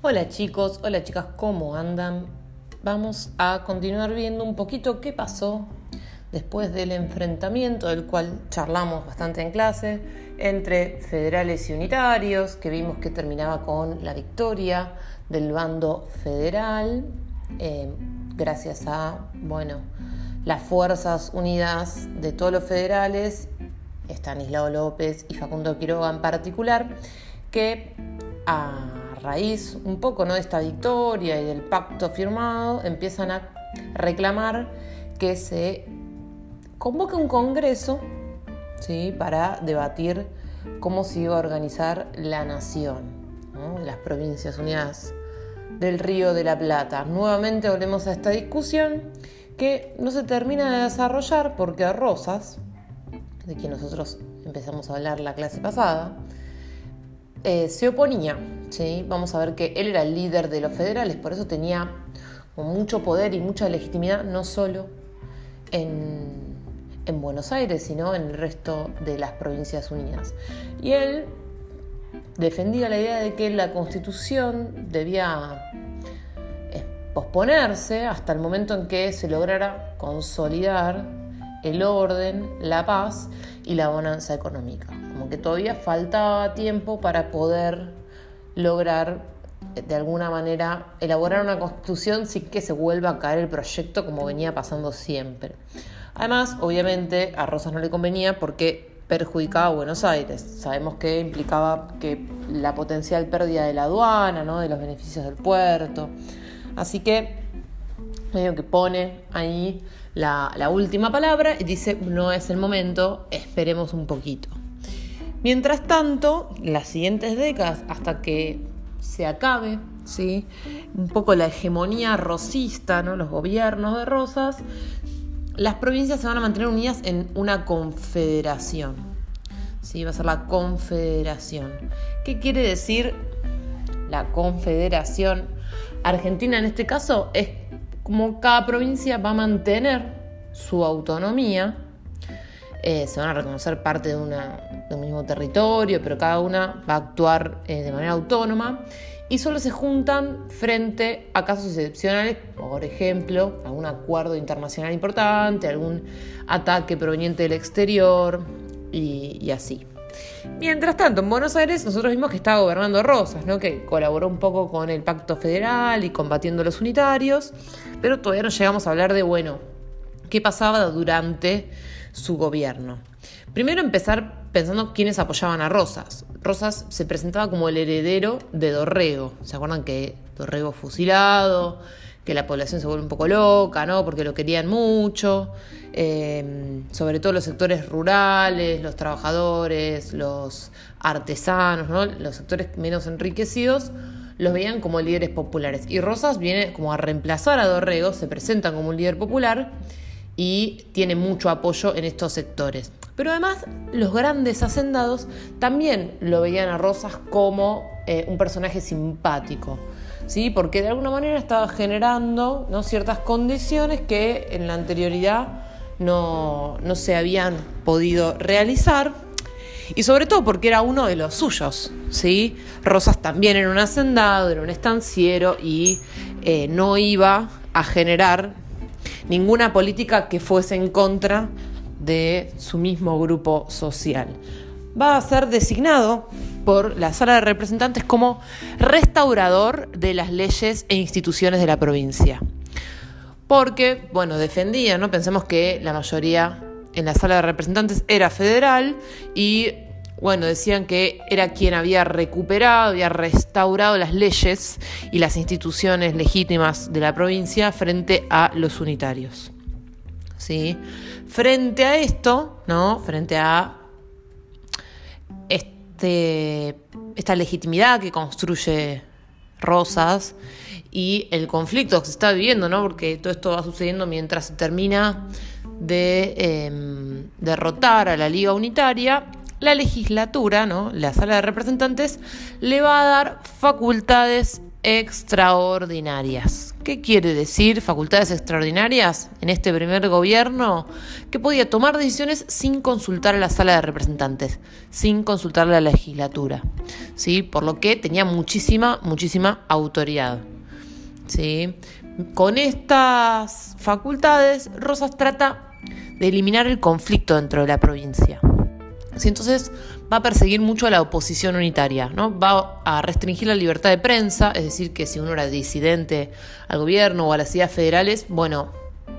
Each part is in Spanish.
Hola chicos, hola chicas, ¿cómo andan? Vamos a continuar viendo un poquito qué pasó después del enfrentamiento del cual charlamos bastante en clase entre federales y unitarios, que vimos que terminaba con la victoria del bando federal, eh, gracias a, bueno, las fuerzas unidas de todos los federales, Estanislao López y Facundo Quiroga en particular, que a raíz un poco ¿no? de esta victoria y del pacto firmado, empiezan a reclamar que se convoque un congreso ¿sí? para debatir cómo se iba a organizar la nación, las provincias unidas del Río de la Plata. Nuevamente volvemos a esta discusión que no se termina de desarrollar porque a Rosas, de quien nosotros empezamos a hablar la clase pasada, eh, se oponía. ¿Sí? Vamos a ver que él era el líder de los federales, por eso tenía mucho poder y mucha legitimidad, no solo en, en Buenos Aires, sino en el resto de las provincias unidas. Y él defendía la idea de que la constitución debía eh, posponerse hasta el momento en que se lograra consolidar el orden, la paz y la bonanza económica como que todavía faltaba tiempo para poder lograr eh, de alguna manera elaborar una constitución sin que se vuelva a caer el proyecto como venía pasando siempre. Además, obviamente, a Rosas no le convenía porque perjudicaba a Buenos Aires. Sabemos que implicaba que la potencial pérdida de la aduana, ¿no? de los beneficios del puerto. Así que medio que pone ahí la, la última palabra y dice, no es el momento, esperemos un poquito. Mientras tanto, las siguientes décadas, hasta que se acabe ¿sí? un poco la hegemonía rosista, ¿no? los gobiernos de Rosas, las provincias se van a mantener unidas en una confederación. ¿sí? Va a ser la confederación. ¿Qué quiere decir la confederación? Argentina en este caso es como cada provincia va a mantener su autonomía eh, se van a reconocer parte de, un mismo territorio, pero cada una va a actuar eh, de manera autónoma y solo se juntan frente a casos excepcionales, por ejemplo, algún acuerdo internacional importante, algún ataque proveniente del exterior y, así. Mientras tanto, en Buenos Aires nosotros vimos que estaba gobernando Rosas, ¿no? que colaboró un poco con el pacto federal y combatiendo los unitarios, pero todavía no llegamos a hablar de, bueno, qué pasaba durante su gobierno. Primero empezar pensando quiénes apoyaban a Rosas. Rosas se presentaba como el heredero de Dorrego. ¿Se acuerdan que Dorrego fusilado? que la población se vuelve un poco loca, ¿no? Porque lo querían mucho, eh, sobre todo los sectores rurales, los trabajadores, los artesanos, ¿no? Los sectores menos enriquecidos los veían como líderes populares. Y Rosas viene como a reemplazar a Dorrego, se presenta como un líder popular y tiene mucho apoyo en estos sectores. Pero además los grandes hacendados también lo veían a Rosas como eh, un personaje simpático, ¿sí? porque de alguna manera estaba generando ¿no? ciertas condiciones que en la anterioridad no, no se habían podido realizar. Y sobre todo porque era uno de los suyos, ¿sí? Rosas también era un hacendado, era un estanciero y eh, no iba a generar ninguna política que fuese en contra de su mismo grupo social. Va a ser designado por la Sala de Representantes como restaurador de las leyes e instituciones de la provincia. Porque, bueno, defendía, ¿no? Pensemos que la mayoría en la Sala de Representantes era federal y bueno, decían que era quien había recuperado, había restaurado las leyes y las instituciones legítimas de la provincia frente a los unitarios. ¿Sí? Frente a esto, ¿no? Frente a este, esta legitimidad que construye Rosas y el conflicto que se está viviendo, ¿no? Porque todo esto va sucediendo mientras se termina de em, derrotar a la Liga Unitaria la legislatura, ¿no? la sala de representantes, le va a dar facultades extraordinarias. ¿Qué quiere decir facultades extraordinarias en este primer gobierno? Que podía tomar decisiones sin consultar a la sala de representantes, sin consultar a la legislatura, ¿sí? Por lo que tenía muchísima, muchísima autoridad, ¿sí? Con estas facultades, Rosas trata de eliminar el conflicto dentro de la provincia. Entonces va a perseguir mucho a la oposición unitaria, ¿no? va a restringir la libertad de prensa, es decir, que si uno era disidente al gobierno o a las ideas federales, bueno,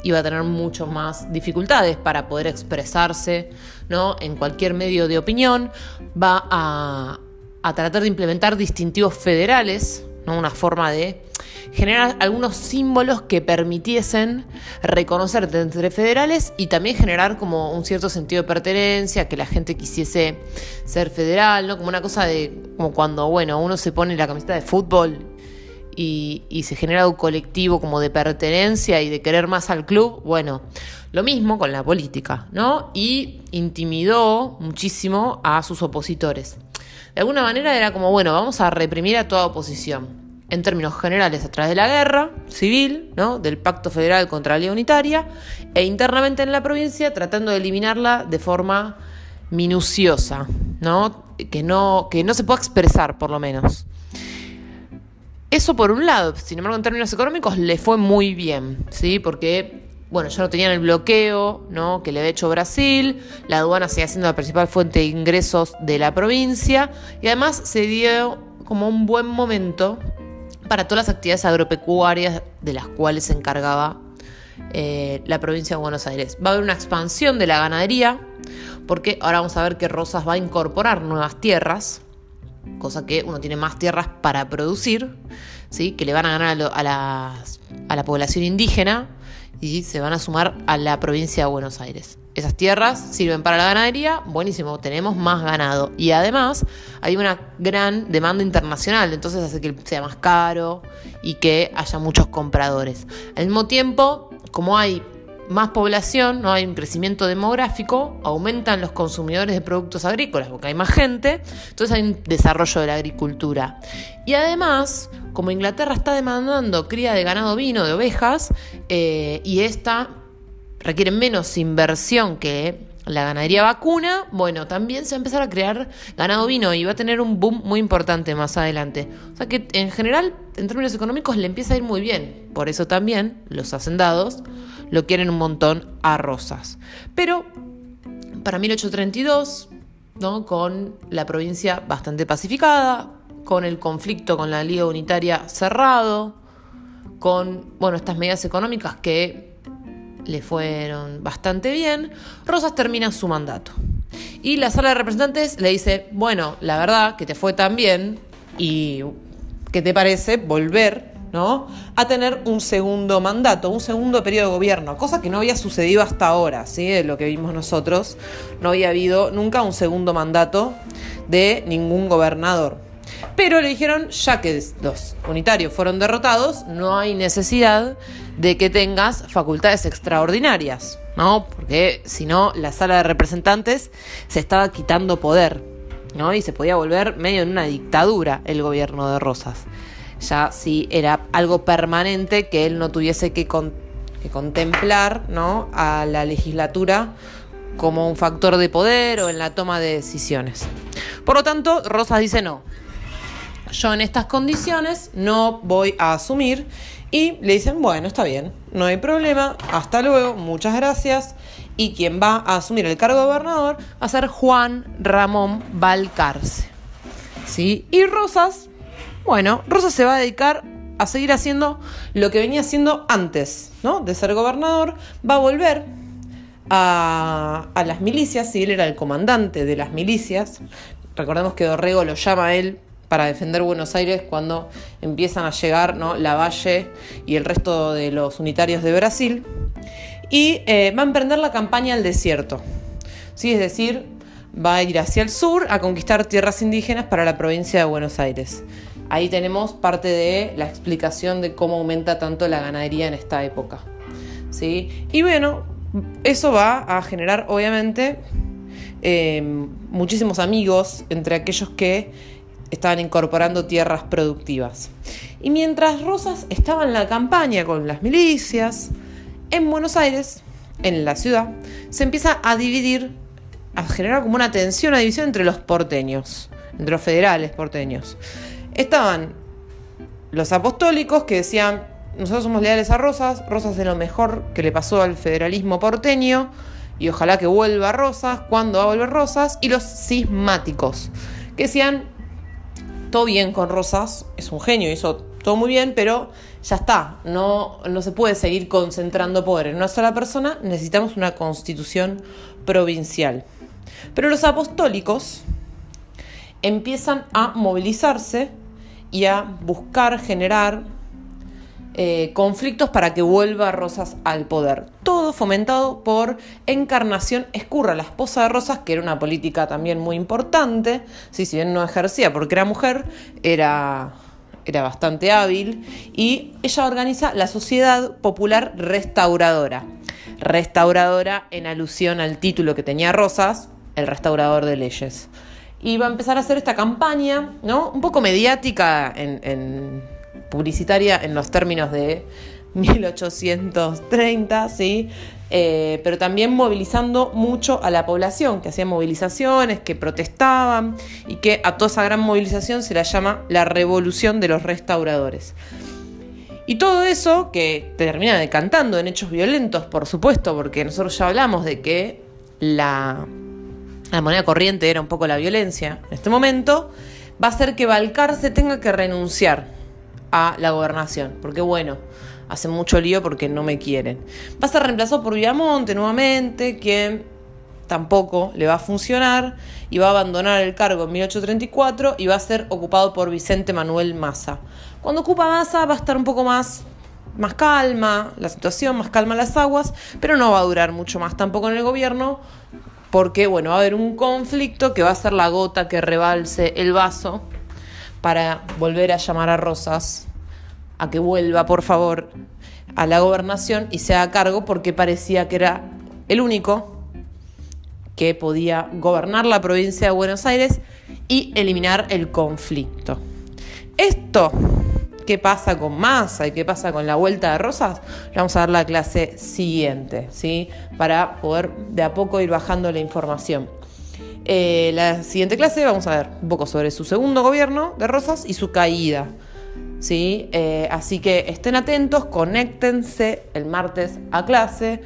iba a tener mucho más dificultades para poder expresarse ¿no? en cualquier medio de opinión, va a, a tratar de implementar distintivos federales, una forma de generar algunos símbolos que permitiesen reconocerte entre federales y también generar como un cierto sentido de pertenencia, que la gente quisiese ser federal, ¿no? Como una cosa de, como cuando, bueno, uno se pone la camiseta de fútbol y se genera un colectivo como de pertenencia y de querer más al club, bueno, lo mismo con la política, ¿no? Y intimidó muchísimo a sus opositores. De alguna manera era como, bueno, vamos a reprimir a toda oposición en términos generales a través de la guerra civil, ¿no? del pacto federal contra la ley unitaria, e internamente en la provincia tratando de eliminarla de forma minuciosa, ¿no? Que, no, que no se pueda expresar por lo menos. Eso por un lado, sin embargo en términos económicos le fue muy bien, ¿sí? porque bueno, ya no tenían el bloqueo ¿no? que le había hecho Brasil, la aduana seguía siendo la principal fuente de ingresos de la provincia y además se dio como un buen momento para todas las actividades agropecuarias de las cuales se encargaba eh, la provincia de Buenos Aires. Va a haber una expansión de la ganadería, porque ahora vamos a ver que Rosas va a incorporar nuevas tierras, cosa que uno tiene más tierras para producir, ¿sí? que le van a ganar a, a la población indígena y se van a sumar a la provincia de Buenos Aires. Esas tierras sirven para la ganadería, buenísimo, tenemos más ganado. Y además hay una gran demanda internacional, entonces hace que sea más caro y que haya muchos compradores. Al mismo tiempo, como hay más población, no hay un crecimiento demográfico, aumentan los consumidores de productos agrícolas porque hay más gente, entonces hay un desarrollo de la agricultura. Y además, como Inglaterra está demandando cría de ganado vino, de ovejas, eh, y esta requiere menos inversión que la ganadería vacuna, bueno, también se va a empezar a crear ganado vino y va a tener un boom muy importante más adelante. O sea que en general, en términos económicos, le empieza a ir muy bien. Por eso también los hacendados lo quieren un montón a Rosas. Pero para 1832, ¿no? con la provincia bastante pacificada, con el conflicto con la Liga Unitaria cerrado, con bueno, estas medidas económicas que le fueron bastante bien, Rosas termina su mandato. Y la sala de representantes le dice, bueno, la verdad que te fue tan bien y ¿qué te parece volver ¿no? a tener un segundo mandato, un segundo periodo de gobierno, cosa que no había sucedido hasta ahora, ¿sí? de lo que vimos nosotros, no había habido nunca un segundo mandato de ningún gobernador. Pero le dijeron, ya que los unitarios fueron derrotados, no hay necesidad de que tengas facultades extraordinarias, ¿no? Porque si no, la sala de representantes se estaba quitando poder, ¿no? Y se podía volver medio en una dictadura el gobierno de Rosas ya sí era algo permanente que él no tuviese que, contemplar ¿no? a la legislatura como un factor de poder o en la toma de decisiones. Por lo tanto, Rosas dice no. Yo en estas condiciones no voy a asumir y le dicen, bueno, está bien, no hay problema, hasta luego, muchas gracias. Y quien va a asumir el cargo de gobernador va a ser Juan Ramón Valcarce. ¿Sí? Y Rosas bueno, Rosa se va a dedicar a seguir haciendo lo que venía haciendo antes, ¿no? De ser gobernador, va a volver a, las milicias, si él era el comandante de las milicias. Recordemos que Dorrego lo llama a él para defender Buenos Aires cuando empiezan a llegar ¿no? la Valle y el resto de los unitarios de Brasil. Y eh, va a emprender la campaña al desierto. ¿sí? Es decir, va a ir hacia el sur a conquistar tierras indígenas para la provincia de Buenos Aires. Ahí tenemos parte de la explicación de cómo aumenta tanto la ganadería en esta época. ¿sí? Y bueno, eso va a generar obviamente eh, muchísimos amigos entre aquellos que estaban incorporando tierras productivas. Y mientras Rosas estaba en la campaña con las milicias, en Buenos Aires, en la ciudad, se empieza a dividir, a generar como una tensión, una división entre los porteños, entre los federales porteños. Estaban los apostólicos que decían, nosotros somos leales a Rosas, Rosas es lo mejor que le pasó al federalismo porteño y ojalá que vuelva Rosas, cuando va a volver Rosas? Y los cismáticos, que decían, todo bien con Rosas, es un genio, hizo todo muy bien, pero ya está, no, no se puede seguir concentrando poder en una sola persona, necesitamos una constitución provincial. Pero los apostólicos empiezan a movilizarse y a buscar generar eh, conflictos para que vuelva Rosas al poder. Todo fomentado por Encarnación Escurra, la esposa de Rosas, que era una política también muy importante. Si bien no ejercía porque era mujer, era, era bastante hábil. Y ella organiza la Sociedad Popular Restauradora. Restauradora en alusión al título que tenía Rosas, el restaurador de leyes. Y va a empezar a hacer esta campaña, ¿no? Un poco mediática en publicitaria en los términos de 1830, ¿sí? Eh, pero también movilizando mucho a la población, que hacían movilizaciones, que protestaban y que a toda esa gran movilización se la llama la revolución de los restauradores. Y todo eso que termina decantando en hechos violentos, por supuesto, porque nosotros ya hablamos de que la, la moneda corriente era un poco la violencia en este momento, va a hacer que Balcarce tenga que renunciar a la gobernación, porque bueno, hace mucho lío porque no me quieren. Va a ser reemplazado por Villamonte nuevamente, quien tampoco le va a funcionar y va a abandonar el cargo en 1834 y va a ser ocupado por Vicente Manuel Massa. Cuando ocupa Massa va a estar un poco más más calma la situación, más calma las aguas, pero no va a durar mucho más tampoco en el gobierno, porque bueno, va a haber un conflicto que va a ser la gota que rebalse el vaso para volver a llamar a Rosas a que vuelva, por favor, a la gobernación y se haga cargo porque parecía que era el único que podía gobernar la provincia de Buenos Aires y eliminar el conflicto. Esto, ¿qué pasa con Massa y qué pasa con la vuelta de Rosas? Le vamos a dar la clase siguiente, ¿sí? Para poder de a poco ir bajando la información. Eh, la siguiente clase vamos a ver un poco sobre su segundo gobierno de Rosas y su caída. ¿sí? Eh, así que estén atentos, conéctense el martes a clase,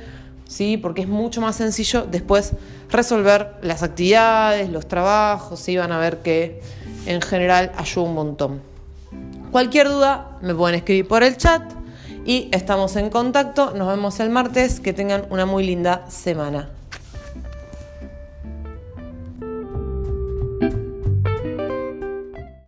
¿sí? porque es mucho más sencillo después resolver las actividades, los trabajos, ¿sí? van a ver que en general ayuda un montón. Cualquier duda me pueden escribir por el chat y estamos en contacto. Nos vemos el martes. Que tengan una muy linda semana.